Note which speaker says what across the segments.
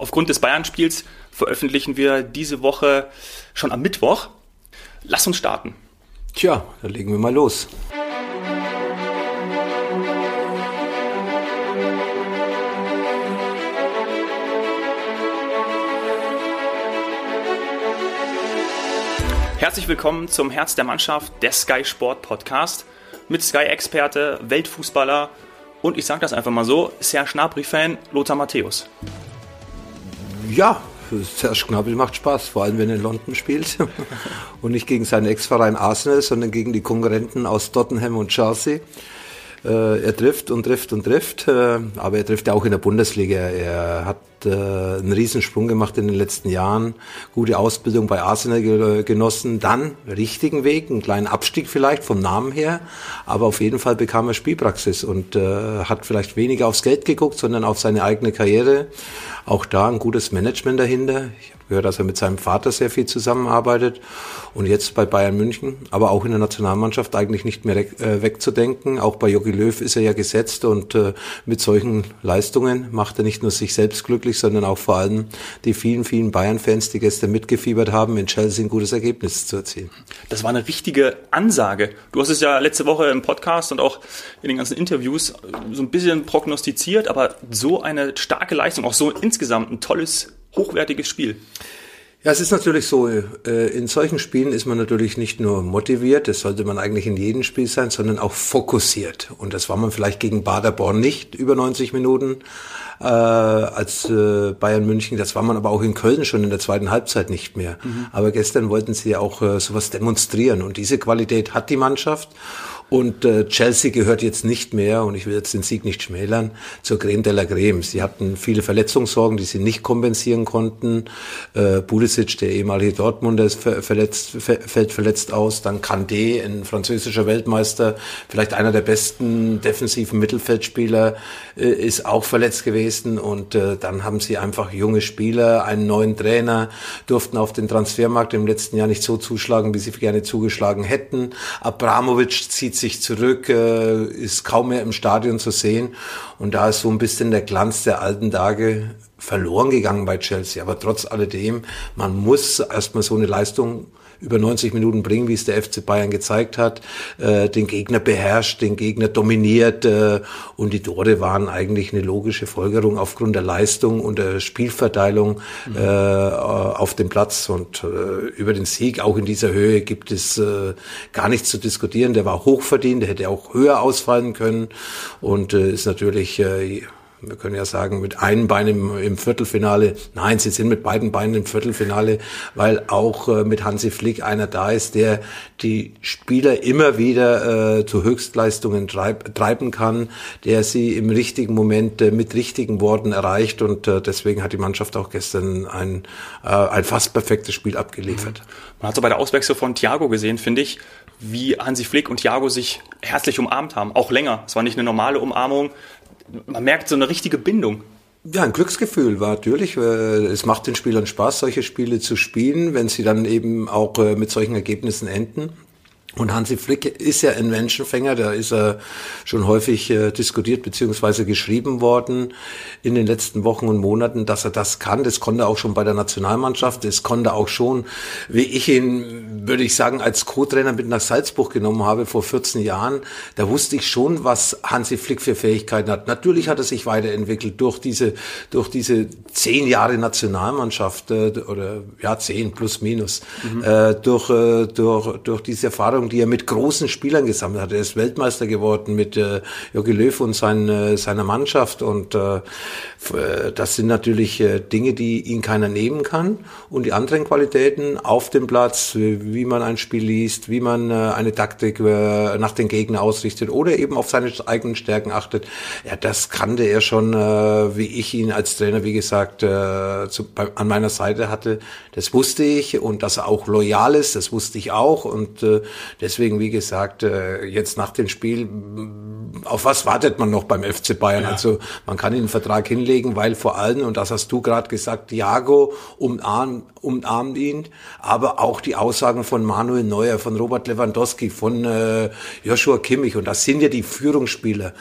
Speaker 1: Aufgrund des Bayern-Spiels veröffentlichen wir diese Woche schon am Mittwoch. Lass uns starten.
Speaker 2: Tja, dann legen wir mal los.
Speaker 1: Herzlich willkommen zum Herz der Mannschaft, der Sky Sport Podcast mit Sky-Experte, Weltfußballer und ich sage das einfach mal so, Serge Gnabry-Fan Lothar Matthäus.
Speaker 2: Ja, Serge Gnabry macht Spaß, vor allem wenn er in London spielt und nicht gegen seinen Ex-Verein Arsenal, sondern gegen die Konkurrenten aus Tottenham und Chelsea. Äh, er trifft und trifft und trifft, äh, aber er trifft ja auch in der Bundesliga. Er hat äh, einen Riesensprung gemacht in den letzten Jahren, gute Ausbildung bei Arsenal genossen, dann richtigen Weg, einen kleinen Abstieg vielleicht vom Namen her, aber auf jeden Fall bekam er Spielpraxis und äh, hat vielleicht weniger aufs Geld geguckt, sondern auf seine eigene Karriere. Auch da ein gutes Management dahinter. Ich gehört, dass er mit seinem Vater sehr viel zusammenarbeitet und jetzt bei Bayern München, aber auch in der Nationalmannschaft eigentlich nicht mehr äh, wegzudenken. Auch bei Jogi Löw ist er ja gesetzt und äh, mit solchen Leistungen macht er nicht nur sich selbst glücklich, sondern auch vor allem die vielen, vielen Bayern-Fans, die gestern mitgefiebert haben, in Chelsea ein gutes Ergebnis zu erzielen.
Speaker 1: Das war eine richtige Ansage. Du hast es ja letzte Woche im Podcast und auch in den ganzen Interviews so ein bisschen prognostiziert, aber so eine starke Leistung, auch so insgesamt ein tolles hochwertiges Spiel.
Speaker 2: Ja, es ist natürlich so, äh, in solchen Spielen ist man natürlich nicht nur motiviert, das sollte man eigentlich in jedem Spiel sein, sondern auch fokussiert. Und das war man vielleicht gegen Baderborn nicht über 90 Minuten äh, als äh, Bayern München. Das war man aber auch in Köln schon in der zweiten Halbzeit nicht mehr. Mhm. Aber gestern wollten sie ja auch äh, sowas demonstrieren. Und diese Qualität hat die Mannschaft. Und äh, Chelsea gehört jetzt nicht mehr, und ich will jetzt den Sieg nicht schmälern, zur Creme de la Creme. Sie hatten viele Verletzungssorgen, die sie nicht kompensieren konnten. Äh, Pulisic, der ehemalige Dortmunder, ist verletzt, fällt verletzt aus. Dann Kandé, ein französischer Weltmeister, vielleicht einer der besten defensiven Mittelfeldspieler, äh, ist auch verletzt gewesen. Und äh, dann haben sie einfach junge Spieler, einen neuen Trainer, durften auf den Transfermarkt im letzten Jahr nicht so zuschlagen, wie sie gerne zugeschlagen hätten. Abramovic zieht sich zurück, äh, ist kaum mehr im Stadion zu sehen. Und da ist so ein bisschen der Glanz der alten Tage verloren gegangen bei Chelsea. Aber trotz alledem, man muss erstmal so eine Leistung über 90 Minuten bringen, wie es der FC Bayern gezeigt hat, äh, den Gegner beherrscht, den Gegner dominiert äh, und die Tore waren eigentlich eine logische Folgerung aufgrund der Leistung und der Spielverteilung mhm. äh, auf dem Platz und äh, über den Sieg auch in dieser Höhe gibt es äh, gar nichts zu diskutieren. Der war hochverdient, der hätte auch höher ausfallen können und äh, ist natürlich äh, wir können ja sagen, mit einem Bein im, im, Viertelfinale. Nein, sie sind mit beiden Beinen im Viertelfinale, weil auch äh, mit Hansi Flick einer da ist, der die Spieler immer wieder äh, zu Höchstleistungen treib, treiben kann, der sie im richtigen Moment äh, mit richtigen Worten erreicht und äh, deswegen hat die Mannschaft auch gestern ein, äh, ein fast perfektes Spiel abgeliefert.
Speaker 1: Man hat so bei der Auswechslung von Thiago gesehen, finde ich, wie Hansi Flick und Thiago sich herzlich umarmt haben, auch länger. Es war nicht eine normale Umarmung, man merkt so eine richtige Bindung.
Speaker 2: Ja, ein Glücksgefühl war natürlich. Äh, es macht den Spielern Spaß, solche Spiele zu spielen, wenn sie dann eben auch äh, mit solchen Ergebnissen enden. Und Hansi Flick ist ja ein Menschenfänger, da ist er schon häufig äh, diskutiert beziehungsweise geschrieben worden in den letzten Wochen und Monaten, dass er das kann. Das konnte er auch schon bei der Nationalmannschaft. Das konnte er auch schon, wie ich ihn, würde ich sagen, als Co-Trainer mit nach Salzburg genommen habe vor 14 Jahren. Da wusste ich schon, was Hansi Flick für Fähigkeiten hat. Natürlich hat er sich weiterentwickelt durch diese, durch diese zehn Jahre Nationalmannschaft äh, oder ja zehn plus minus mhm. äh, durch, äh, durch, durch diese Erfahrung Erfahrung, die er mit großen Spielern gesammelt hat. Er ist Weltmeister geworden mit äh, Jogi Löw und sein, äh, seiner Mannschaft und äh, äh, das sind natürlich äh, Dinge, die ihn keiner nehmen kann. Und die anderen Qualitäten auf dem Platz, wie man ein Spiel liest, wie man äh, eine Taktik äh, nach den Gegner ausrichtet oder eben auf seine eigenen Stärken achtet, ja, das kannte er schon, äh, wie ich ihn als Trainer, wie gesagt, äh, zu, bei, an meiner Seite hatte. Das wusste ich und dass er auch loyal ist, das wusste ich auch und äh, deswegen, wie gesagt, äh, jetzt nach dem Spiel, auf was wartet man noch beim FC Bayern? Ja. Also man kann ihn einen Vertrag hinlegen, weil vor allem, und das hast du gerade gesagt, Thiago umarmt, umarmt ihn, aber auch die Aussagen von Manuel Neuer, von Robert Lewandowski, von äh, Joshua Kimmich, und das sind ja die Führungsspieler.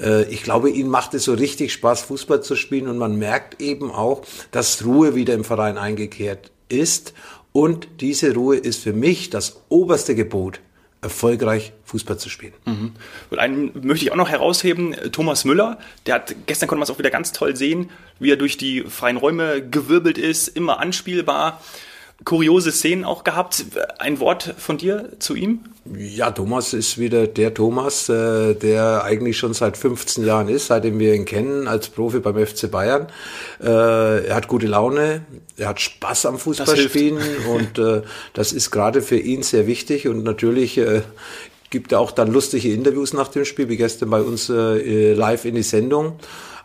Speaker 2: Äh, ich glaube, ihnen macht es so richtig Spaß, Fußball zu spielen, und man merkt eben auch, dass Ruhe wieder im Verein eingekehrt ist. Und diese Ruhe ist für mich das oberste Gebot, erfolgreich Fußball zu spielen.
Speaker 1: Mhm. Und einen möchte ich auch noch herausheben, Thomas Müller, der hat, gestern konnte man es auch wieder ganz toll sehen, wie er durch die freien Räume gewirbelt ist, immer anspielbar kuriose Szenen auch gehabt. Ein Wort von dir zu ihm?
Speaker 2: Ja, Thomas ist wieder der Thomas, äh, der eigentlich schon seit 15 Jahren ist, seitdem wir ihn kennen als Profi beim FC Bayern. Äh, er hat gute Laune, er hat Spaß am Fußballspielen und äh, das ist gerade für ihn sehr wichtig und natürlich gibt er auch dann lustige Interviews nach dem Spiel, wie gestern bei uns live in die Sendung.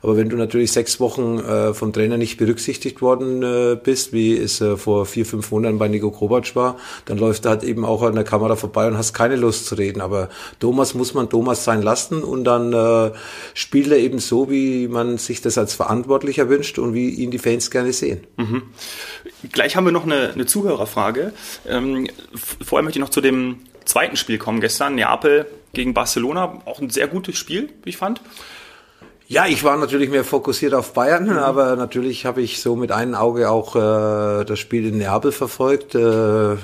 Speaker 2: Aber wenn du natürlich sechs Wochen äh, vom Trainer nicht berücksichtigt worden äh, bist, wie es äh, vor vier, fünf Monaten bei Nico Kovac war, dann läuft er halt eben auch an der Kamera vorbei und hast keine Lust zu reden. Aber Thomas muss man Thomas sein lassen und dann äh, spielt er eben so, wie man sich das als Verantwortlicher wünscht und wie ihn die Fans gerne sehen. Mhm.
Speaker 1: Gleich haben wir noch eine, eine Zuhörerfrage. Ähm, vorher möchte ich noch zu dem zweiten Spiel kommen gestern, Neapel gegen Barcelona. Auch ein sehr gutes Spiel, wie ich fand.
Speaker 2: Ja, ich war natürlich mehr fokussiert auf Bayern, mhm. aber natürlich habe ich so mit einem Auge auch äh, das Spiel in Neapel verfolgt. Äh,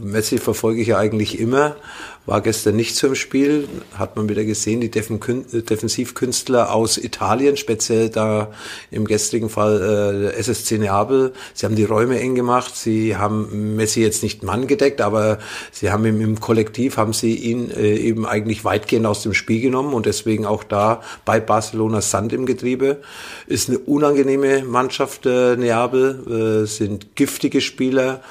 Speaker 2: Messi verfolge ich ja eigentlich immer war gestern nicht so im Spiel, hat man wieder gesehen, die Defensivkünstler aus Italien, speziell da im gestrigen Fall äh, SSC Neapel, sie haben die Räume eng gemacht, sie haben Messi jetzt nicht Mann gedeckt, aber sie haben ihm im Kollektiv, haben sie ihn äh, eben eigentlich weitgehend aus dem Spiel genommen und deswegen auch da bei Barcelona Sand im Getriebe. Ist eine unangenehme Mannschaft, äh, Neapel, äh, sind giftige Spieler,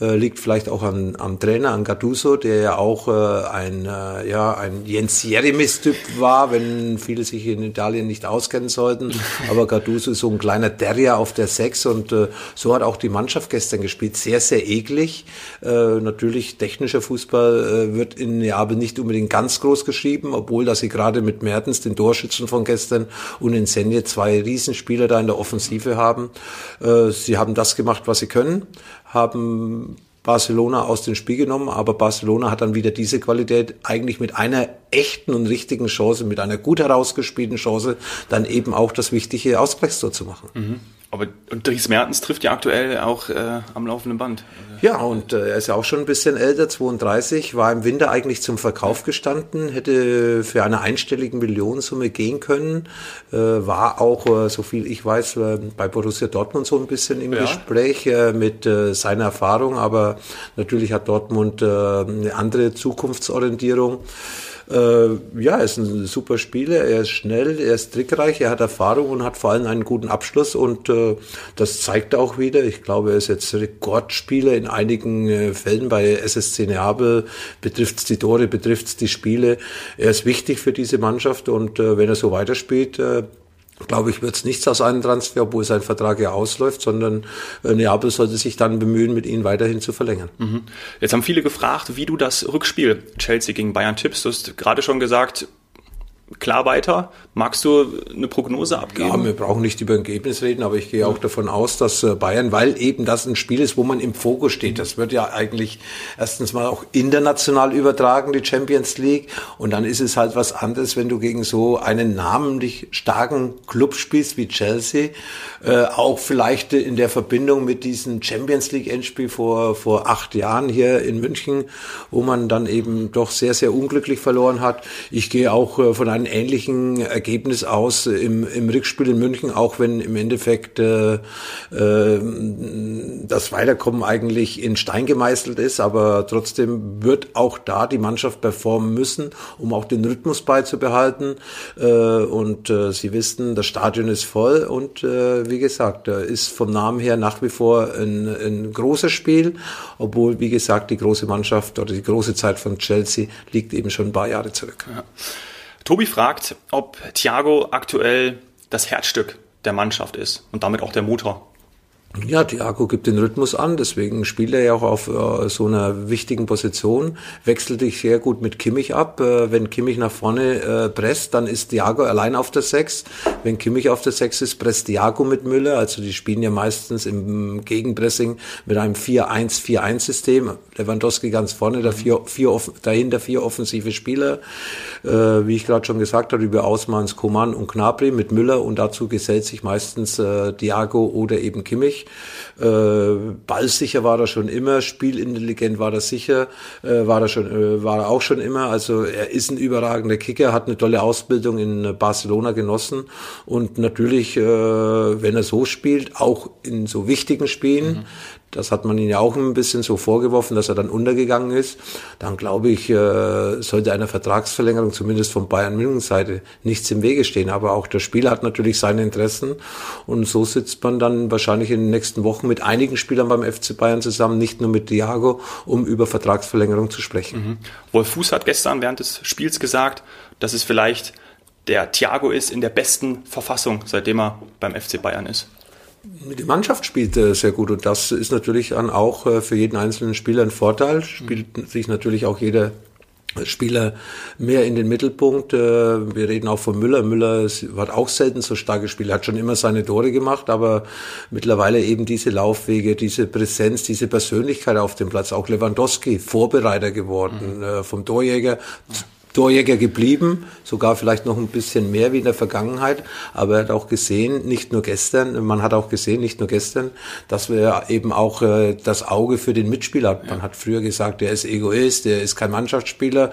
Speaker 2: äh, liegt vielleicht auch an, am Trainer, an Gattuso, der ja auch äh, ein, äh, ja, ein Jens Jeremis-Typ war, wenn viele sich in Italien nicht auskennen sollten. Aber Gattuso ist so ein kleiner Terrier auf der Sechs und äh, so hat auch die Mannschaft gestern gespielt. Sehr, sehr eklig. Äh, natürlich technischer Fußball äh, wird in Neapel nicht unbedingt ganz groß geschrieben, obwohl dass sie gerade mit Mertens, den Torschützen von gestern, und in Senje zwei Riesenspieler da in der Offensive haben. Äh, sie haben das gemacht, was sie können, haben Barcelona aus dem Spiel genommen, aber Barcelona hat dann wieder diese Qualität eigentlich mit einer echten und richtigen Chance, mit einer gut herausgespielten Chance, dann eben auch das wichtige Ausgleichstor zu machen.
Speaker 1: Mhm. Aber und Dries Mertens trifft ja aktuell auch äh, am laufenden Band.
Speaker 2: Ja, und äh, er ist ja auch schon ein bisschen älter, 32, war im Winter eigentlich zum Verkauf gestanden, hätte für eine einstellige Millionensumme gehen können, äh, war auch, äh, so viel ich weiß, äh, bei Borussia Dortmund so ein bisschen im ja. Gespräch äh, mit äh, seiner Erfahrung, aber natürlich hat Dortmund äh, eine andere Zukunftsorientierung. Äh, ja, er ist ein super Spieler, er ist schnell, er ist trickreich, er hat Erfahrung und hat vor allem einen guten Abschluss und äh, das zeigt auch wieder. Ich glaube, er ist jetzt Rekordspieler in einigen äh, Fällen bei SSC Neapel, betrifft es die Tore, betrifft es die Spiele. Er ist wichtig für diese Mannschaft und äh, wenn er so weiterspielt, äh, glaube ich, wird es nichts aus einem Transfer, obwohl sein Vertrag ja ausläuft, sondern äh, Neapel sollte sich dann bemühen, mit ihm weiterhin zu verlängern. Mhm.
Speaker 1: Jetzt haben viele gefragt, wie du das Rückspiel Chelsea gegen Bayern tippst. Du hast gerade schon gesagt, klar weiter. Magst du eine Prognose abgeben?
Speaker 2: Ja, wir brauchen nicht über ein Ergebnis reden, aber ich gehe auch davon aus, dass äh, Bayern, weil eben das ein Spiel ist, wo man im Fokus steht. Das wird ja eigentlich erstens mal auch international übertragen, die Champions League. Und dann ist es halt was anderes, wenn du gegen so einen namentlich starken Club spielst wie Chelsea. Äh, auch vielleicht in der Verbindung mit diesem Champions League Endspiel vor, vor acht Jahren hier in München, wo man dann eben doch sehr, sehr unglücklich verloren hat. Ich gehe auch äh, von einem ähnlichen Ergebnis aus im, im Rückspiel in München, auch wenn im Endeffekt äh, äh, das Weiterkommen eigentlich in Stein gemeißelt ist, aber trotzdem wird auch da die Mannschaft performen müssen, um auch den Rhythmus beizubehalten. Äh, und äh, Sie wissen, das Stadion ist voll und äh, wie gesagt, da ist vom Namen her nach wie vor ein, ein großes Spiel, obwohl, wie gesagt, die große Mannschaft oder die große Zeit von Chelsea liegt eben schon ein paar Jahre zurück. Ja.
Speaker 1: Tobi fragt, ob Thiago aktuell das Herzstück der Mannschaft ist und damit auch der Motor.
Speaker 2: Ja, Thiago gibt den Rhythmus an, deswegen spielt er ja auch auf äh, so einer wichtigen Position, wechselt sich sehr gut mit Kimmich ab. Äh, wenn Kimmich nach vorne äh, presst, dann ist Thiago allein auf der Sechs. Wenn Kimmich auf der Sechs ist, presst Thiago mit Müller. Also die spielen ja meistens im Gegenpressing mit einem 4-1-4-1-System. Lewandowski ganz vorne, da vier, vier, dahinter vier offensive Spieler. Äh, wie ich gerade schon gesagt habe, über Ausmanns, Koman und Knabri mit Müller und dazu gesellt sich meistens äh, Thiago oder eben Kimmich. Äh, ballsicher war er schon immer, spielintelligent war er sicher, äh, war er schon, äh, war er auch schon immer. Also er ist ein überragender Kicker, hat eine tolle Ausbildung in Barcelona genossen und natürlich, äh, wenn er so spielt, auch in so wichtigen Spielen, mhm. Das hat man ihn ja auch ein bisschen so vorgeworfen, dass er dann untergegangen ist. Dann glaube ich, äh, sollte einer Vertragsverlängerung zumindest von Bayern München Seite nichts im Wege stehen. Aber auch der Spieler hat natürlich seine Interessen. Und so sitzt man dann wahrscheinlich in den nächsten Wochen mit einigen Spielern beim FC Bayern zusammen, nicht nur mit Thiago, um über Vertragsverlängerung zu sprechen. Mhm.
Speaker 1: Wolf Fuß hat gestern während des Spiels gesagt, dass es vielleicht der Thiago ist in der besten Verfassung, seitdem er beim FC Bayern ist.
Speaker 2: Die Mannschaft spielt sehr gut und das ist natürlich dann auch äh, für jeden einzelnen Spieler ein Vorteil. Spielt sich natürlich auch jeder Spieler mehr in den Mittelpunkt. Äh, wir reden auch von Müller. Müller hat auch selten so stark gespielt, hat schon immer seine Tore gemacht, aber mittlerweile eben diese Laufwege, diese Präsenz, diese Persönlichkeit auf dem Platz. Auch Lewandowski, Vorbereiter geworden, mhm. vom Torjäger Torjäger geblieben, sogar vielleicht noch ein bisschen mehr wie in der Vergangenheit. Aber er hat auch gesehen, nicht nur gestern, man hat auch gesehen, nicht nur gestern, dass wir eben auch äh, das Auge für den Mitspieler hat. Man hat früher gesagt, er ist Egoist, er ist kein Mannschaftsspieler.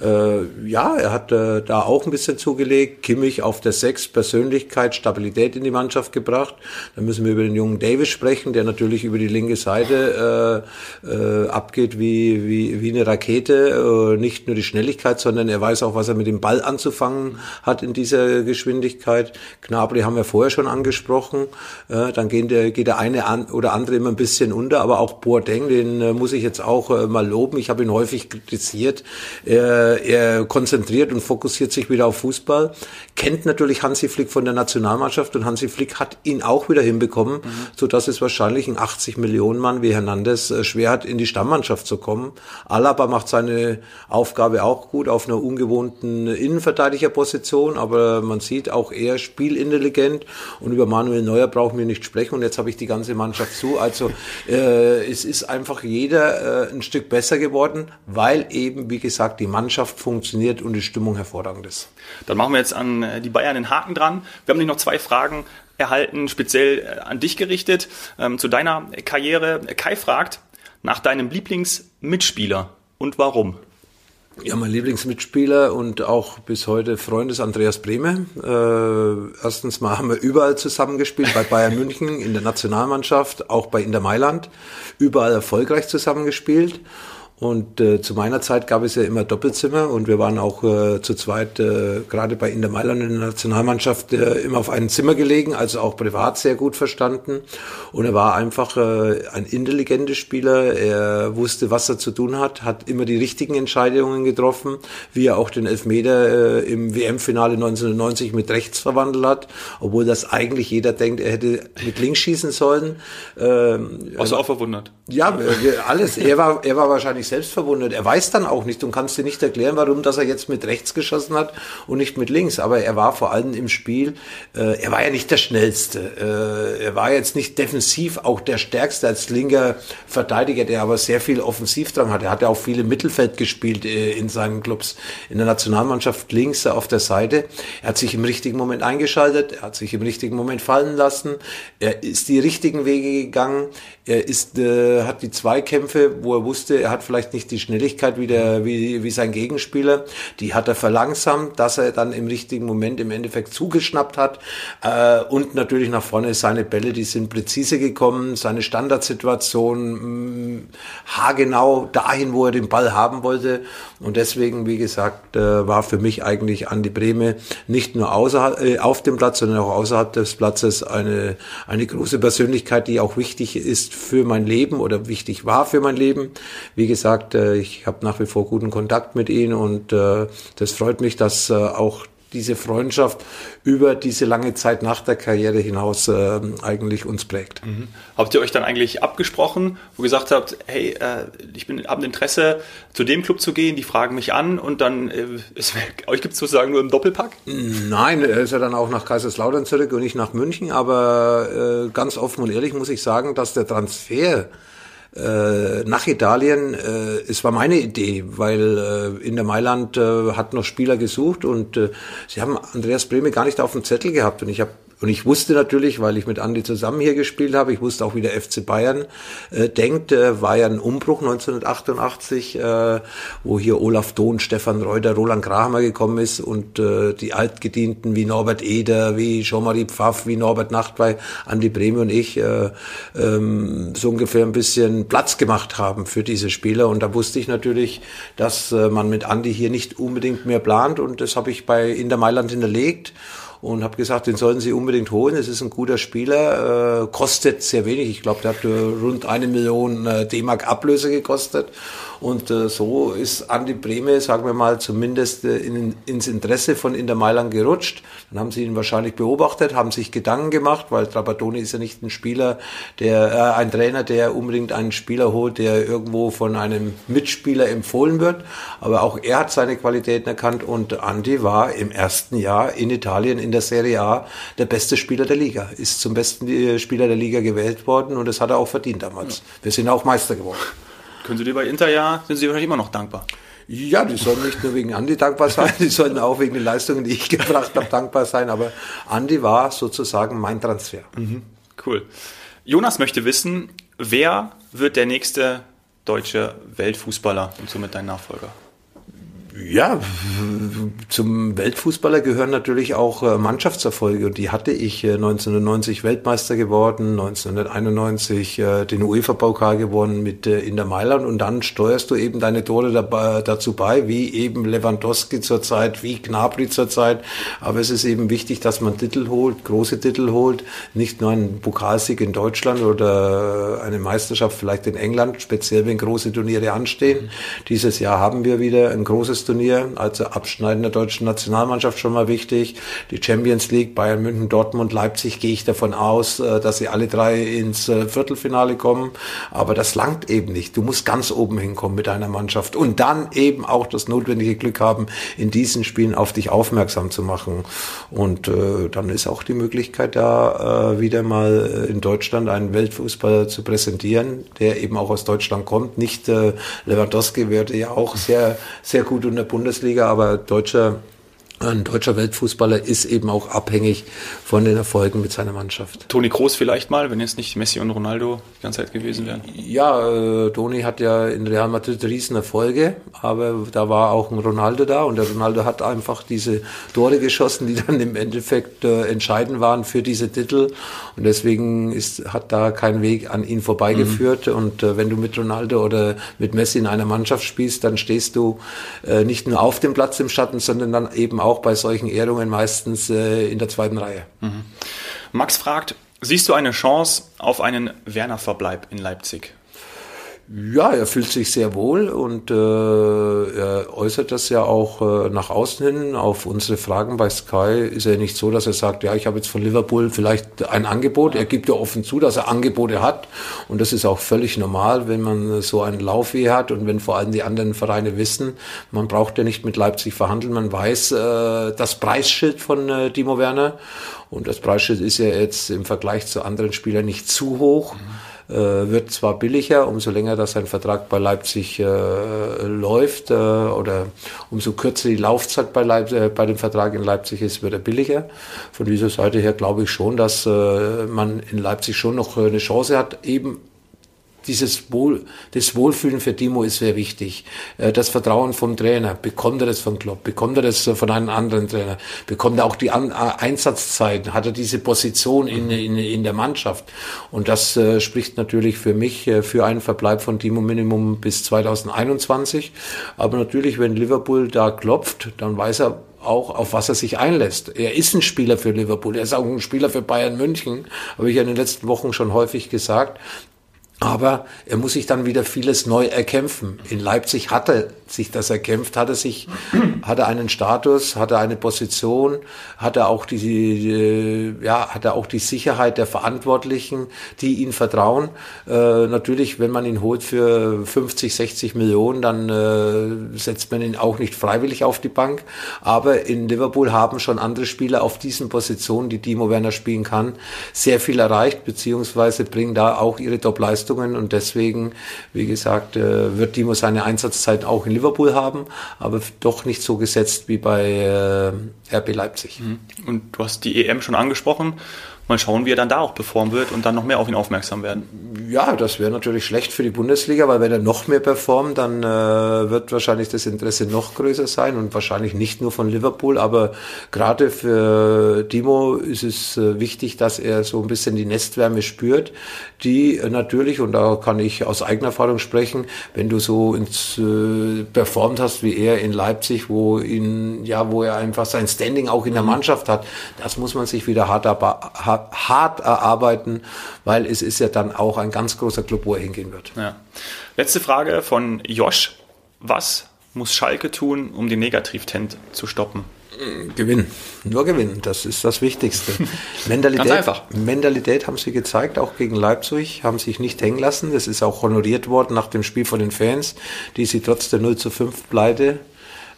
Speaker 2: Äh, ja, er hat äh, da auch ein bisschen zugelegt. Kimmich auf der Sechs, Persönlichkeit, Stabilität in die Mannschaft gebracht. Dann müssen wir über den jungen Davis sprechen, der natürlich über die linke Seite äh, äh, abgeht wie, wie, wie eine Rakete. Äh, nicht nur die Schnelligkeit, sondern sondern er weiß auch, was er mit dem Ball anzufangen hat in dieser Geschwindigkeit. Gnabry haben wir vorher schon angesprochen. Äh, dann geht der, geht der eine an, oder andere immer ein bisschen unter, aber auch Boateng, den äh, muss ich jetzt auch äh, mal loben. Ich habe ihn häufig kritisiert. Er, er konzentriert und fokussiert sich wieder auf Fußball. Kennt natürlich Hansi Flick von der Nationalmannschaft und Hansi Flick hat ihn auch wieder hinbekommen, mhm. so dass es wahrscheinlich ein 80 Millionen Mann wie Hernandez schwer hat, in die Stammmannschaft zu kommen. Alaba macht seine Aufgabe auch gut auf einer ungewohnten Innenverteidigerposition, aber man sieht auch eher spielintelligent und über Manuel Neuer brauchen wir nicht sprechen und jetzt habe ich die ganze Mannschaft zu. Also äh, es ist einfach jeder äh, ein Stück besser geworden, weil eben, wie gesagt, die Mannschaft funktioniert und die Stimmung hervorragend ist.
Speaker 1: Dann machen wir jetzt an äh, die Bayern den Haken dran. Wir haben nicht noch zwei Fragen erhalten, speziell äh, an dich gerichtet, ähm, zu deiner Karriere. Kai fragt nach deinem Lieblingsmitspieler und warum.
Speaker 2: Ja, mein Lieblingsmitspieler und auch bis heute Freund ist Andreas Brehme. Äh, erstens mal haben wir überall zusammengespielt, bei Bayern München, in der Nationalmannschaft, auch bei Inter Mailand, überall erfolgreich zusammengespielt. Und äh, zu meiner Zeit gab es ja immer Doppelzimmer und wir waren auch äh, zu zweit, äh, gerade bei Inter Mailand in der Nationalmannschaft, äh, immer auf einem Zimmer gelegen, also auch privat sehr gut verstanden. Und er war einfach äh, ein intelligenter Spieler, er wusste, was er zu tun hat, hat immer die richtigen Entscheidungen getroffen, wie er auch den Elfmeter äh, im WM-Finale 1990 mit rechts verwandelt hat, obwohl das eigentlich jeder denkt, er hätte mit links schießen sollen.
Speaker 1: Ähm, Warst du auch verwundert?
Speaker 2: Ja, alles. Er war, er war wahrscheinlich selbst verwundert. Er weiß dann auch nicht und kann es dir nicht erklären, warum, dass er jetzt mit rechts geschossen hat und nicht mit links. Aber er war vor allem im Spiel, äh, er war ja nicht der Schnellste. Äh, er war jetzt nicht defensiv auch der Stärkste als linker Verteidiger, der aber sehr viel Offensivdrang hat. Er hat ja auch viele Mittelfeld gespielt äh, in seinen Clubs. In der Nationalmannschaft links auf der Seite. Er hat sich im richtigen Moment eingeschaltet, er hat sich im richtigen Moment fallen lassen. Er ist die richtigen Wege gegangen. Er ist, äh, hat die Zweikämpfe, wo er wusste, er hat vielleicht nicht die Schnelligkeit wie, der, wie, wie sein Gegenspieler. Die hat er verlangsamt, dass er dann im richtigen Moment im Endeffekt zugeschnappt hat. Äh, und natürlich nach vorne seine Bälle, die sind präzise gekommen, seine Standardsituation mh, mm, haargenau dahin, wo er den Ball haben wollte. Und deswegen, wie gesagt, äh, war für mich eigentlich Andi Breme nicht nur außerhalb, äh, auf dem Platz, sondern auch außerhalb des Platzes eine, eine große Persönlichkeit, die auch wichtig ist für mein Leben oder wichtig war für mein Leben. Wie gesagt, äh, ich habe nach wie vor guten Kontakt mit ihm und äh, das freut mich, dass äh, auch diese Freundschaft über diese lange Zeit nach der Karriere hinaus äh, eigentlich uns prägt. Mhm.
Speaker 1: Habt ihr euch dann eigentlich abgesprochen, wo ihr gesagt habt, hey, äh, ich bin habe Interesse, zu dem Club zu gehen, die fragen mich an und dann äh, ist, euch gibt es sozusagen nur im Doppelpack?
Speaker 2: Nein, er ist ja dann auch nach Kaiserslautern zurück und nicht nach München, aber äh, ganz offen und ehrlich muss ich sagen, dass der Transfer äh, nach Italien, äh, es war meine Idee, weil äh, in der Mailand äh, hat noch Spieler gesucht und äh, sie haben Andreas Brehme gar nicht auf dem Zettel gehabt und ich habe und ich wusste natürlich, weil ich mit Andi zusammen hier gespielt habe, ich wusste auch, wie der FC Bayern äh, denkt, äh, war ja ein Umbruch 1988, äh, wo hier Olaf Dohn, Stefan Reuter, Roland Kramer gekommen ist und äh, die Altgedienten wie Norbert Eder, wie Jean-Marie Pfaff, wie Norbert Nachtwey, Andi Breme und ich äh, ähm, so ungefähr ein bisschen Platz gemacht haben für diese Spieler. Und da wusste ich natürlich, dass äh, man mit Andi hier nicht unbedingt mehr plant und das habe ich bei Inter Mailand hinterlegt und habe gesagt, den sollten Sie unbedingt holen. Es ist ein guter Spieler, äh, kostet sehr wenig. Ich glaube, der hat äh, rund eine Million äh, D-Mark Ablöse gekostet. Und äh, so ist Andi Breme, sagen wir mal, zumindest äh, in, ins Interesse von Inter Mailand gerutscht. Dann haben sie ihn wahrscheinlich beobachtet, haben sich Gedanken gemacht, weil Trapattoni ist ja nicht ein Spieler, der äh, ein Trainer, der unbedingt einen Spieler holt, der irgendwo von einem Mitspieler empfohlen wird. Aber auch er hat seine Qualitäten erkannt und Andi war im ersten Jahr in Italien in der Serie A der beste Spieler der Liga, ist zum besten äh, Spieler der Liga gewählt worden und das hat er auch verdient damals. Wir sind auch Meister geworden.
Speaker 1: Können Sie dir bei Inter ja, sind Sie wahrscheinlich immer noch dankbar.
Speaker 2: Ja, die sollen nicht nur wegen Andi dankbar sein, die sollen auch wegen den Leistungen, die ich gebracht habe, dankbar sein. Aber Andi war sozusagen mein Transfer.
Speaker 1: Mhm, cool. Jonas möchte wissen, wer wird der nächste deutsche Weltfußballer und somit dein Nachfolger?
Speaker 2: Ja, zum Weltfußballer gehören natürlich auch äh, Mannschaftserfolge und die hatte ich 1990 äh, Weltmeister geworden, 1991 äh, den UEFA-Pokal gewonnen mit Inter Mailand und dann steuerst du eben deine Tore dabei, dazu bei, wie eben Lewandowski zurzeit, wie Gnabry zurzeit. Aber es ist eben wichtig, dass man Titel holt, große Titel holt, nicht nur einen Pokalsieg in Deutschland oder eine Meisterschaft vielleicht in England, speziell wenn große Turniere anstehen. Dieses Jahr haben wir wieder ein großes Turnier, also Abschneiden der deutschen Nationalmannschaft schon mal wichtig. Die Champions League, Bayern München, Dortmund, Leipzig, gehe ich davon aus, äh, dass sie alle drei ins äh, Viertelfinale kommen. Aber das langt eben nicht. Du musst ganz oben hinkommen mit deiner Mannschaft und dann eben auch das notwendige Glück haben, in diesen Spielen auf dich aufmerksam zu machen. Und äh, dann ist auch die Möglichkeit da, wieder mal in Deutschland einen Weltfußballer zu präsentieren, der eben auch aus Deutschland kommt. Nicht Lewandowski würde ja auch sehr, sehr gut und der Bundesliga, aber deutscher ein deutscher Weltfußballer ist eben auch abhängig von den Erfolgen mit seiner Mannschaft.
Speaker 1: Toni Kroos vielleicht mal, wenn jetzt nicht Messi und Ronaldo die ganze Zeit gewesen wären?
Speaker 2: Ja, äh, Toni hat ja in Real Madrid riesen Erfolge, aber da war auch ein Ronaldo da und der Ronaldo hat einfach diese Tore geschossen, die dann im Endeffekt äh, entscheidend waren für diese Titel und deswegen ist, hat da kein Weg an ihn vorbeigeführt mhm. und äh, wenn du mit Ronaldo oder mit Messi in einer Mannschaft spielst, dann stehst du äh, nicht nur auf dem Platz im Schatten, sondern dann eben auch bei solchen Ehrungen meistens äh, in der zweiten Reihe. Mhm.
Speaker 1: Max fragt, siehst du eine Chance auf einen Werner-Verbleib in Leipzig?
Speaker 2: Ja, er fühlt sich sehr wohl und äh, er äußert das ja auch äh, nach außen hin. Auf unsere Fragen bei Sky ist er nicht so, dass er sagt, ja, ich habe jetzt von Liverpool vielleicht ein Angebot. Er gibt ja offen zu, dass er Angebote hat und das ist auch völlig normal, wenn man so einen Laufweh hat und wenn vor allem die anderen Vereine wissen, man braucht ja nicht mit Leipzig verhandeln, man weiß äh, das Preisschild von äh, Timo Werner und das Preisschild ist ja jetzt im Vergleich zu anderen Spielern nicht zu hoch. Mhm wird zwar billiger, umso länger dass ein Vertrag bei Leipzig äh, läuft äh, oder umso kürzer die Laufzeit bei, Leip äh, bei dem Vertrag in Leipzig ist, wird er billiger. Von dieser Seite her glaube ich schon, dass äh, man in Leipzig schon noch eine Chance hat, eben dieses Wohl, das Wohlfühlen für Timo ist sehr wichtig. Äh, das Vertrauen vom Trainer. Bekommt er das von Klopp? Bekommt er das von einem anderen Trainer? Bekommt er auch die An äh, Einsatzzeiten? Hat er diese Position in, in, in der Mannschaft? Und das äh, spricht natürlich für mich äh, für einen Verbleib von Timo Minimum bis 2021. Aber natürlich, wenn Liverpool da klopft, dann weiß er, auch, auf was er sich einlässt. Er ist ein Spieler für Liverpool, er ist auch ein Spieler für Bayern München, habe ich ja in den letzten Wochen schon häufig gesagt Aber er muss sich dann wieder vieles neu erkämpfen. In Leipzig hat er sich das erkämpft, hat er sich, hat er einen Status, hat er eine Position, hat er auch die, die ja, hat er auch die Sicherheit der Verantwortlichen, die ihn vertrauen. Äh, natürlich, wenn man ihn holt für 50, 60 Millionen, dann äh, setzt man ihn auch nicht freiwillig auf die Bank. Aber in Liverpool haben schon andere Spieler auf diesen Positionen, die Timo Werner spielen kann, sehr viel erreicht, beziehungsweise bringen da auch ihre Top-Leistung Leistungen und deswegen, wie gesagt, äh, wird Dimo seine Einsatzzeit auch in Liverpool haben, aber doch nicht so gesetzt wie bei äh, RB Leipzig. Mhm.
Speaker 1: Und du hast die EM schon angesprochen. Mal schauen, wie er dann da auch performen wird und dann noch mehr auf ihn aufmerksam werden.
Speaker 2: Ja, das wäre natürlich schlecht für die Bundesliga, weil wenn er noch mehr performt, dann äh, wird wahrscheinlich das Interesse noch größer sein und wahrscheinlich nicht nur von Liverpool, aber gerade für Timo ist es äh, wichtig, dass er so ein bisschen die Nestwärme spürt, die äh, natürlich, und da kann ich aus eigener Erfahrung sprechen, wenn du so ins äh, performt hast wie er in Leipzig, wo ihn, ja, wo er einfach sein Standing auch in der mhm. Mannschaft hat, das muss man sich wieder hart, hart erarbeiten, weil es ist ja dann auch ein ganz großer Club, wo er hingehen wird.
Speaker 1: Ja. Letzte Frage von Josh. Was muss Schalke tun, um den Negativtrend zu stoppen?
Speaker 2: Gewinnen. Nur gewinnen. Das ist das Wichtigste. Mentalität, Ganz einfach. Mentalität haben sie gezeigt, auch gegen Leipzig, haben sich nicht hängen lassen. Das ist auch honoriert worden nach dem Spiel von den Fans, die sie trotz der 0 zu 5 Pleite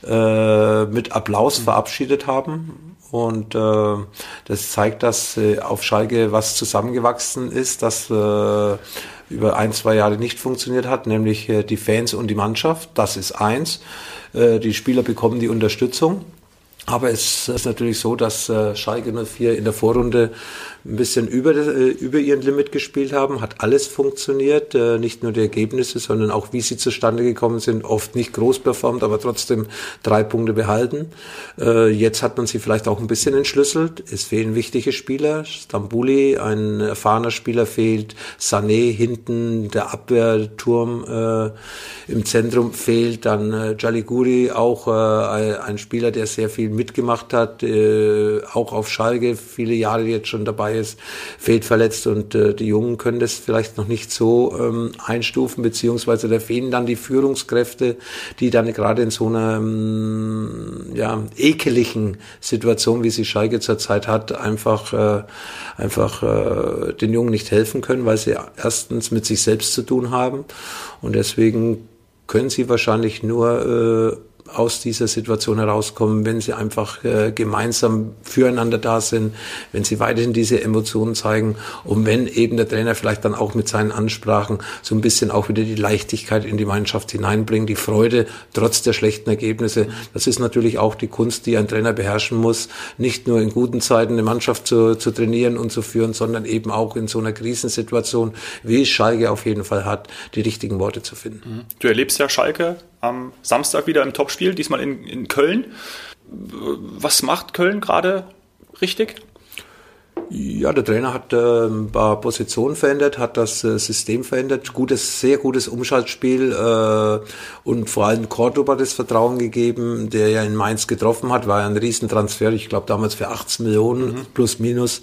Speaker 2: äh, mit Applaus verabschiedet haben. Und äh, das zeigt, dass äh, auf Schalke was zusammengewachsen ist, das äh, über ein, zwei Jahre nicht funktioniert hat, nämlich äh, die Fans und die Mannschaft. Das ist eins. Äh, die Spieler bekommen die Unterstützung. Aber es ist natürlich so, dass äh, Schalke 04 in der Vorrunde ein bisschen über, äh, über ihren Limit gespielt haben, hat alles funktioniert, äh, nicht nur die Ergebnisse, sondern auch wie sie zustande gekommen sind, oft nicht groß performt, aber trotzdem drei Punkte behalten. Äh, jetzt hat man sie vielleicht auch ein bisschen entschlüsselt. Es fehlen wichtige Spieler. Stambuli, ein erfahrener Spieler fehlt. Sané hinten, der Abwehrturm äh, im Zentrum fehlt. Dann äh, Jaliguri, auch äh, ein Spieler, der sehr viel mitgemacht hat, äh, auch auf Schalke, viele Jahre jetzt schon dabei ist, fehlt verletzt und äh, die Jungen können das vielleicht noch nicht so ähm, einstufen, beziehungsweise da fehlen dann die Führungskräfte, die dann gerade in so einer ähm, ja, ekeligen Situation, wie sie Schalke zurzeit hat, einfach, äh, einfach äh, den Jungen nicht helfen können, weil sie erstens mit sich selbst zu tun haben. Und deswegen können sie wahrscheinlich nur äh, aus dieser Situation herauskommen, wenn sie einfach äh, gemeinsam füreinander da sind, wenn sie weiterhin diese Emotionen zeigen und wenn eben der Trainer vielleicht dann auch mit seinen Ansprachen so ein bisschen auch wieder die Leichtigkeit in die Mannschaft hineinbringt, die Freude trotz der schlechten Ergebnisse. Das ist natürlich auch die Kunst, die ein Trainer beherrschen muss, nicht nur in guten Zeiten eine Mannschaft zu, zu trainieren und zu führen, sondern eben auch in so einer Krisensituation, wie Schalke auf jeden Fall hat, die richtigen Worte zu finden.
Speaker 1: Du erlebst ja Schalke am Samstag wieder im Topspiel, diesmal in, in Köln. Was macht Köln gerade richtig?
Speaker 2: Ja, der Trainer hat äh, ein paar Positionen verändert, hat das äh, System verändert, gutes, sehr gutes Umschaltspiel äh, und vor allem Cordoba das Vertrauen gegeben, der ja in Mainz getroffen hat, war ja ein Riesentransfer, ich glaube damals für 18 Millionen mhm. plus minus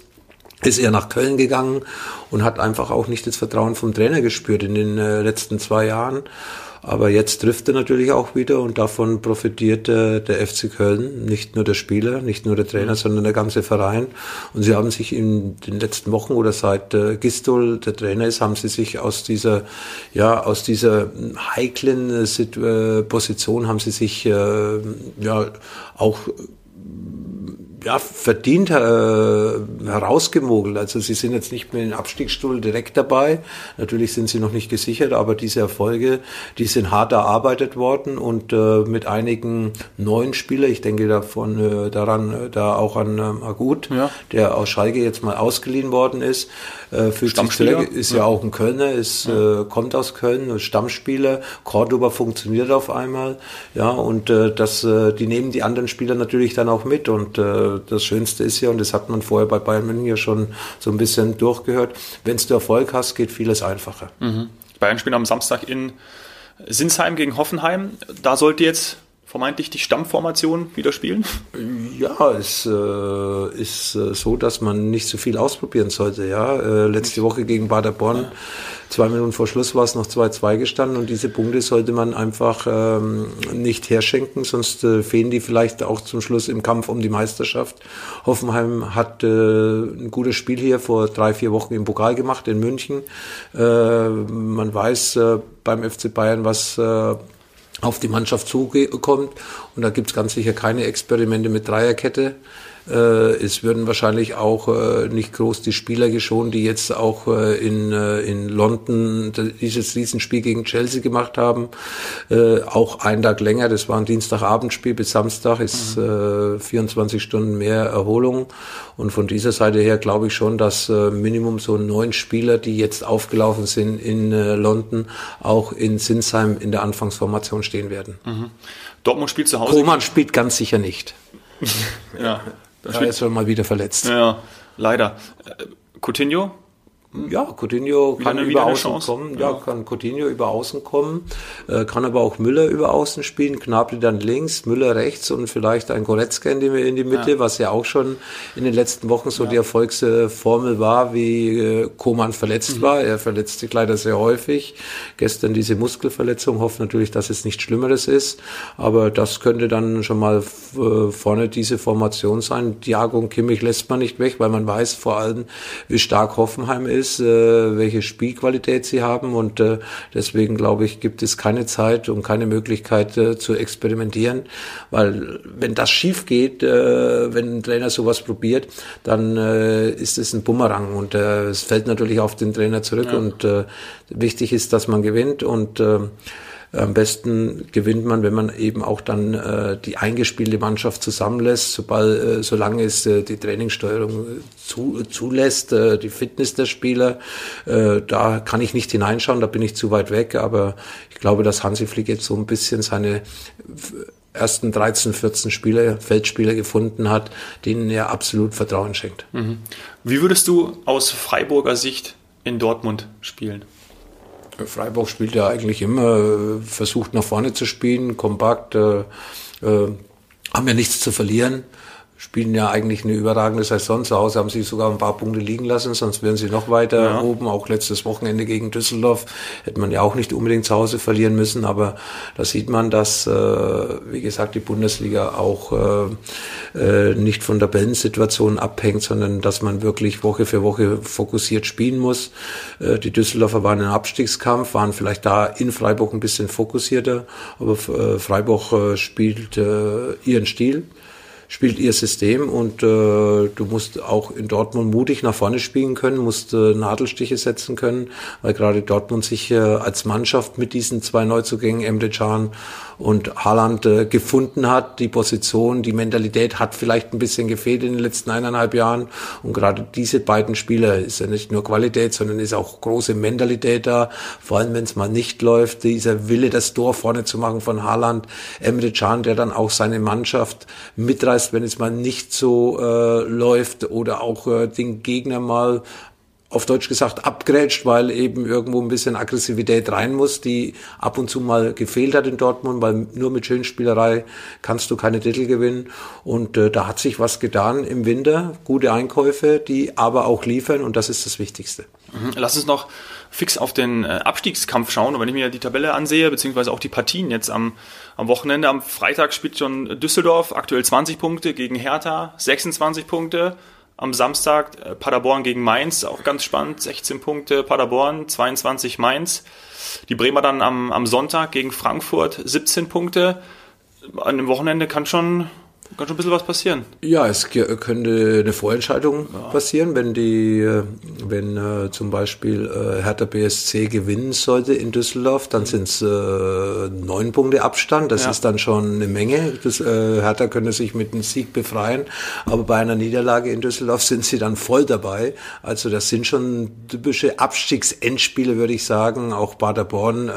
Speaker 2: ist er nach Köln gegangen und hat einfach auch nicht das Vertrauen vom Trainer gespürt in den äh, letzten zwei Jahren. Aber jetzt trifft er natürlich auch wieder und davon profitiert äh, der FC Köln, nicht nur der Spieler, nicht nur der Trainer, mhm. sondern der ganze Verein. Und sie haben sich in den letzten Wochen oder seit äh, Gistol der Trainer ist, haben sie sich aus dieser, ja, aus dieser heiklen äh, Position haben sie sich äh, ja auch ja, verdient äh, herausgemogelt. Also sie sind jetzt nicht mehr in den Abstiegsstuhl direkt dabei. Natürlich sind sie noch nicht gesichert, aber diese Erfolge, die sind hart erarbeitet worden und äh, mit einigen neuen Spielern, ich denke davon äh, daran, äh, da auch an ähm, Agut, ja. der aus Schalke jetzt mal ausgeliehen worden ist, äh, fühlt sich zurück, ist ja. ja. auch ein Kölner, ist, ja. äh, kommt aus Köln, Stammspieler, Cordoba funktioniert auf einmal, ja, und äh, das, äh, die nehmen die anderen Spieler natürlich dann auch mit und äh, das Schönste ist ja, und das hat man vorher bei Bayern München ja schon so ein bisschen durchgehört, wenn du Erfolg hast, geht vieles einfacher.
Speaker 1: Mhm. Bayern spielt am Samstag in Sinsheim gegen Hoffenheim. Da sollte jetzt vermeintlich die Stammformation wieder spielen?
Speaker 2: Ja, es äh, ist äh, so, dass man nicht so viel ausprobieren sollte. Ja, äh, letzte Woche gegen Paderborn Zwei Minuten vor Schluss war es noch 2-2 gestanden und diese Punkte sollte man einfach ähm, nicht herschenken, sonst äh, fehlen die vielleicht auch zum Schluss im Kampf um die Meisterschaft. Hoffenheim hat äh, ein gutes Spiel hier vor drei, vier Wochen im Pokal gemacht in München. Man weiß beim FC Bayern, was auf die Mannschaft zukommt. Und da gibt es ganz sicher keine Experimente mit Dreierkette. Äh, es würden wahrscheinlich auch äh, nicht groß die Spieler geschont, die jetzt auch äh, in, in London dieses Riesenspiel gegen Chelsea gemacht haben. Auch einen Tag länger, das war ein Dienstagabendspiel bis Samstag, ist mhm. 24 Stunden mehr Erholung. Und von dieser Seite her glaube ich schon, dass Minimum so neun Spieler, die jetzt aufgelaufen sind in London, auch in Sinsheim in der Anfangsformation stehen werden. Mhm.
Speaker 1: Dortmund spielt zu Hause.
Speaker 2: Koman spielt ganz sicher nicht.
Speaker 1: ja.
Speaker 2: Da ist er mal wieder verletzt.
Speaker 1: Ja, leider. Äh, Coutinho,
Speaker 2: ja, Coutinho kann über Außen kommen. Ja, ja, kann Coutinho über Außen kommen. Äh, kann aber auch Müller über Außen spielen. Gnabry dann links, Müller rechts und vielleicht ein Goretzka in die, in die Mitte, ja. was ja auch schon in den letzten Wochen so ja. die Erfolgsformel war, wie äh, Koman verletzt mhm. war. Er verletzt sich leider sehr häufig. Gestern diese Muskelverletzung. Hofft natürlich, dass es nichts Schlimmeres ist. Aber das könnte dann schon mal äh, vorne diese Formation sein. Thiago und Kimmich lässt man nicht weg, weil man weiß vor allem, wie stark Hoffenheim ist ist, äh, welche Spielqualität sie haben. Und äh, deswegen glaube ich, gibt es keine Zeit und keine Möglichkeit äh, zu experimentieren, weil wenn das schief geht, äh, wenn ein Trainer sowas probiert, dann äh, ist es ein Bumerang. Und äh, es fällt natürlich auf den Trainer zurück. Ja. und äh, wichtig ist, dass man gewinnt. Und äh, am besten gewinnt man, wenn man eben auch dann äh, die eingespielte Mannschaft zusammenlässt, sobald, äh, solange es äh, die Trainingssteuerung zu, zulässt, äh, die Fitness der Spieler. Äh, da kann ich nicht hineinschauen, da bin ich zu weit weg, aber ich glaube, dass Hansi Flick jetzt so ein bisschen seine ersten 13, 14 Spieler, Feldspieler gefunden hat, denen er absolut Vertrauen schenkt. Mhm.
Speaker 1: Wie würdest du aus Freiburger Sicht in Dortmund spielen?
Speaker 2: Freiburg spielt ja eigentlich immer, versucht nach vorne zu spielen, kompakt, äh, äh, haben ja nichts zu verlieren spielen ja eigentlich eine überragende Saison. Zu Hause haben sie sogar ein paar Punkte liegen lassen, sonst wären sie noch weiter ja. oben. Auch letztes Wochenende gegen Düsseldorf hätte man ja auch nicht unbedingt zu Hause verlieren müssen. Aber da sieht man, dass, äh, wie gesagt, die Bundesliga auch äh, äh, nicht von der Tabellensituation abhängt, sondern dass man wirklich Woche für Woche fokussiert spielen muss. Äh, die Düsseldorfer waren im Abstiegskampf, waren vielleicht da in Freiburg ein bisschen fokussierter, aber äh, Freiburg äh, spielt äh, ihren Stil spielt ihr System und äh, du musst auch in Dortmund mutig nach vorne spielen können, musst äh, Nadelstiche setzen können, weil gerade Dortmund sich äh, als Mannschaft mit diesen zwei Neuzugängen, Emre Can und Haaland äh, gefunden hat. Die Position, die Mentalität hat vielleicht ein bisschen gefehlt in den letzten eineinhalb Jahren. Und gerade diese beiden Spieler ist ja nicht nur Qualität, sondern ist auch große Mentalität da. Vor allem, wenn es mal nicht läuft, dieser Wille, das Tor vorne zu machen von Haaland, Emre Can, der dann auch seine Mannschaft mitreißt, wenn es mal nicht so äh, läuft oder auch äh, den Gegner mal auf Deutsch gesagt abgrätscht, weil eben irgendwo ein bisschen Aggressivität rein muss, die ab und zu mal gefehlt hat in Dortmund, weil nur mit Schönspielerei kannst du keine Titel gewinnen. Und äh, da hat sich was getan im Winter, gute Einkäufe, die aber auch liefern und das ist das Wichtigste.
Speaker 1: Mhm. Lass uns noch fix auf den äh, Abstiegskampf schauen. Und wenn ich mir die Tabelle ansehe, beziehungsweise auch die Partien jetzt am, am Wochenende, am Freitag spielt schon Düsseldorf, aktuell 20 Punkte gegen Hertha, 26 Punkte. Am Samstag äh, Paderborn gegen Mainz, auch ganz spannend, 16 Punkte Paderborn, 22 Mainz. Die Bremer dann am, am Sonntag gegen Frankfurt, 17 Punkte. An dem Wochenende kann schon kann schon ein bisschen was passieren.
Speaker 2: Ja, es könnte eine Vorentscheidung ja. passieren, wenn die, äh, wenn äh, zum Beispiel äh, Hertha BSC gewinnen sollte in Düsseldorf, dann mhm. sind es äh, neun Punkte Abstand. Das ja. ist dann schon eine Menge. Das, äh, Hertha könnte sich mit einem Sieg befreien, aber bei einer Niederlage in Düsseldorf sind sie dann voll dabei. Also das sind schon typische Abstiegsendspiele, würde ich sagen. Auch Paderborn, äh,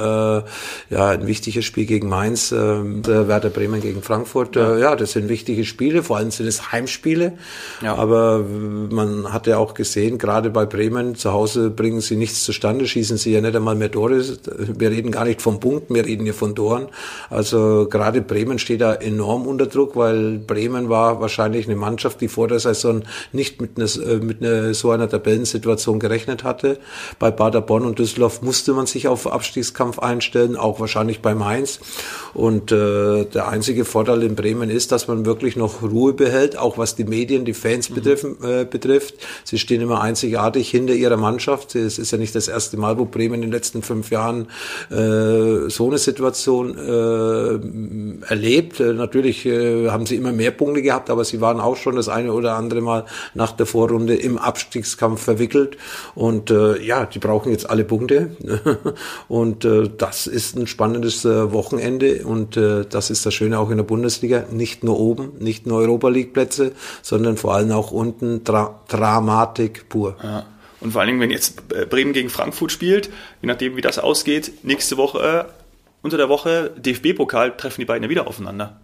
Speaker 2: ja, ein wichtiges Spiel gegen Mainz, Werder Bremen gegen Frankfurt. Ja, ja das sind wichtige wichtige Spiele, vor allem sind es Heimspiele. Ja. Aber man hat ja auch gesehen, gerade bei Bremen, zu Hause bringen sie nichts zustande, schießen sie ja nicht einmal mehr Tore. Wir reden gar nicht von Punkten, wir reden hier von Toren. Also gerade Bremen steht da enorm unter Druck, weil Bremen war wahrscheinlich eine Mannschaft, die vor der Saison nicht mit einer, mit einer so einer Tabellensituation gerechnet hatte. Bei Paderborn und Düsseldorf musste man sich auf Abstiegskampf einstellen, auch wahrscheinlich bei Mainz. Und äh, der einzige Vorteil in Bremen ist, dass man wirklich noch Ruhe behält, auch was die Medien, die Fans mhm. betreffen, äh, betrifft. Sie stehen immer einzigartig hinter ihrer Mannschaft. Es ist ja nicht das erste Mal, wo Bremen in den letzten fünf Jahren äh, so eine Situation äh, erlebt. Äh, natürlich äh, haben sie immer mehr Punkte gehabt, aber sie waren auch schon das eine oder andere Mal nach der Vorrunde im Abstiegskampf verwickelt. Und äh, ja, die brauchen jetzt alle Punkte. und äh, das ist ein spannendes äh, Wochenende und äh, das ist das Schöne auch in der Bundesliga. Nicht nur oben, nicht nur Europa League Plätze, sondern vor allem auch unten Dra Dramatik pur.
Speaker 1: Ja. Und vor allen Dingen, wenn jetzt Bremen gegen Frankfurt spielt, je nachdem wie das ausgeht, nächste Woche, äh, unter der Woche, DFB-Pokal, treffen die beiden ja wieder aufeinander.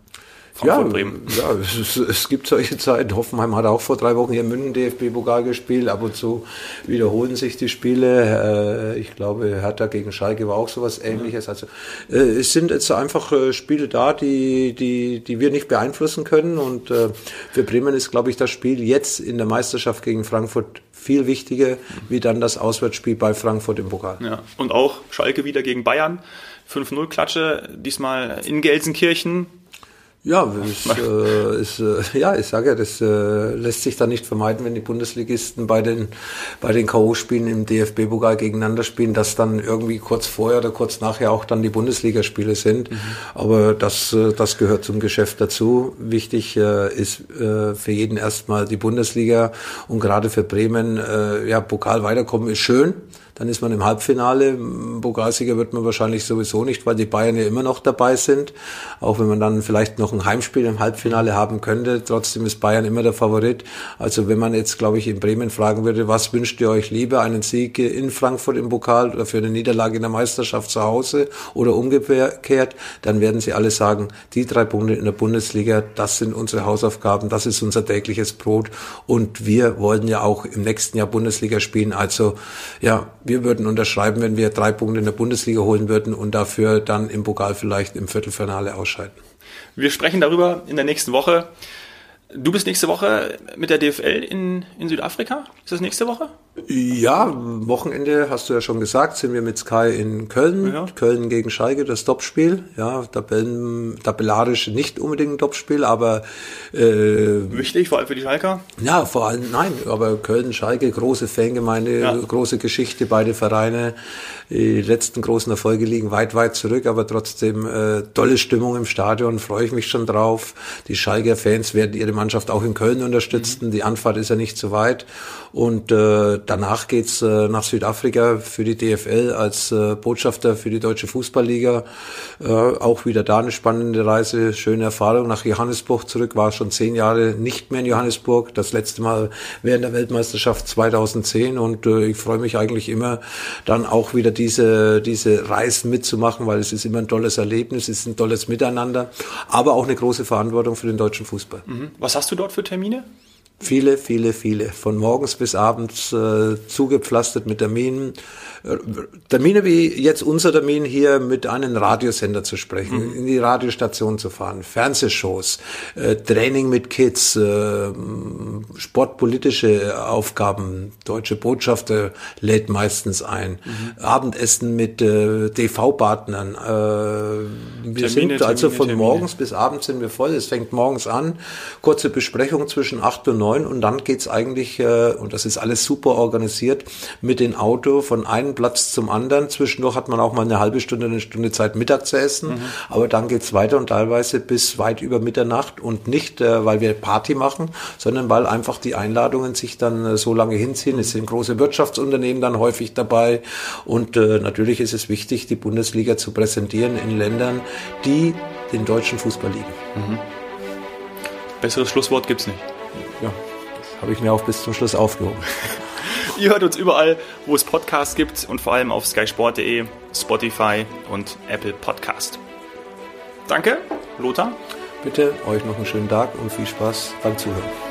Speaker 2: Frankfurt, ja, Bremen. Ja, es, es, gibt solche Zeiten. Hoffenheim hat auch vor drei Wochen hier in München DFB-Pokal gespielt. Ab und zu wiederholen sich die Spiele. Äh, ich glaube, Hertha gegen Schalke war auch sowas ähnliches. Also, äh, es sind jetzt einfach äh, Spiele da, die, die, die wir nicht beeinflussen können. Und für Bremen ist, glaube ich, das Spiel jetzt in der Meisterschaft gegen Frankfurt viel wichtiger, wie dann das Auswärtsspiel bei Frankfurt im Pokal.
Speaker 1: Ja. Und auch Schalke wieder gegen Bayern. 5-0 Klatsche, diesmal in Gelsenkirchen.
Speaker 2: Ja, es, äh, ist, äh, ja, ich sage ja, das äh, lässt sich dann nicht vermeiden, wenn die Bundesligisten bei den bei den KO-Spielen im DFB-Pokal gegeneinander spielen, dass dann irgendwie kurz vorher oder kurz nachher auch dann die Bundesligaspiele sind. Mhm. Aber das äh, das gehört zum Geschäft dazu. Wichtig äh, ist äh, für jeden erstmal die Bundesliga und gerade für Bremen äh, ja Pokal weiterkommen ist schön. Dann ist man im Halbfinale. Pokalsieger wird man wahrscheinlich sowieso nicht, weil die Bayern ja immer noch dabei sind. Auch wenn man dann vielleicht noch ein Heimspiel im Halbfinale haben könnte. Trotzdem ist Bayern immer der Favorit. Also wenn man jetzt, glaube ich, in Bremen fragen würde, was wünscht ihr euch lieber? Einen Sieg in Frankfurt im Pokal oder für eine Niederlage in der Meisterschaft zu Hause oder umgekehrt, dann werden sie alle sagen, die drei Punkte in der Bundesliga, das sind unsere Hausaufgaben, das ist unser tägliches Brot. Und wir wollen ja auch im nächsten Jahr Bundesliga spielen. Also ja, wir würden unterschreiben, wenn wir drei Punkte in der Bundesliga holen würden und dafür dann im Pokal vielleicht im Viertelfinale ausscheiden.
Speaker 1: Wir sprechen darüber in der nächsten Woche. Du bist nächste Woche mit der DFL in, in Südafrika? Ist das nächste Woche?
Speaker 2: Ja, Wochenende, hast du ja schon gesagt, sind wir mit Sky in Köln. Ja. Köln gegen Schalke, das Topspiel. Ja, Tabellen, tabellarisch nicht unbedingt ein Topspiel, aber
Speaker 1: äh, wichtig, vor allem für die Schalker?
Speaker 2: Ja, vor allem, nein, aber Köln, Schalke, große Fangemeinde, ja. große Geschichte, beide Vereine. Die letzten großen Erfolge liegen weit, weit zurück, aber trotzdem äh, tolle Stimmung im Stadion, freue ich mich schon drauf. Die Schalker Fans werden ihre Mannschaft auch in Köln unterstützen. Mhm. Die Anfahrt ist ja nicht so weit. Und äh, danach geht's äh, nach Südafrika für die DFL als äh, Botschafter für die Deutsche Fußballliga. Äh, auch wieder da eine spannende Reise, schöne Erfahrung. Nach Johannesburg zurück, war schon zehn Jahre nicht mehr in Johannesburg. Das letzte Mal während der Weltmeisterschaft 2010. Und äh, ich freue mich eigentlich immer, dann auch wieder diese, diese Reisen mitzumachen, weil es ist immer ein tolles Erlebnis, es ist ein tolles Miteinander, aber auch eine große Verantwortung für den deutschen Fußball.
Speaker 1: Mhm. Was hast du dort für Termine?
Speaker 2: Viele, viele, viele. Von morgens bis abends äh, zugepflastert mit Terminen. Termine wie jetzt unser Termin hier mit einem Radiosender zu sprechen, mhm. in die Radiostation zu fahren, Fernsehshows, äh, Training mit Kids, äh, sportpolitische Aufgaben. Deutsche Botschafter lädt meistens ein. Mhm. Abendessen mit äh, TV-Partnern. Äh, wir Termine, sind also Termine, von Termine. morgens bis abends sind wir voll. Es fängt morgens an. Kurze Besprechung zwischen acht und neun und dann geht's eigentlich, äh, und das ist alles super organisiert, mit dem Auto von einem Platz zum anderen. Zwischendurch hat man auch mal eine halbe Stunde, eine Stunde Zeit, Mittag zu essen. Mhm. Aber dann geht's weiter und teilweise bis weit über Mitternacht und nicht, äh, weil wir Party machen, sondern weil einfach die Einladungen sich dann äh, so lange hinziehen. Es sind große Wirtschaftsunternehmen dann häufig dabei. Und äh, natürlich ist es wichtig, die Bundesliga zu präsentieren in Ländern, die den deutschen Fußball lieben. Mhm.
Speaker 1: Besseres Schlusswort gibt's nicht.
Speaker 2: Ja, das habe ich mir auch bis zum Schluss aufgehoben.
Speaker 1: Ihr hört uns überall, wo es Podcasts gibt und vor allem auf skysport.de, Spotify und Apple Podcast. Danke, Lothar.
Speaker 2: Bitte euch noch einen schönen Tag und viel Spaß beim Zuhören.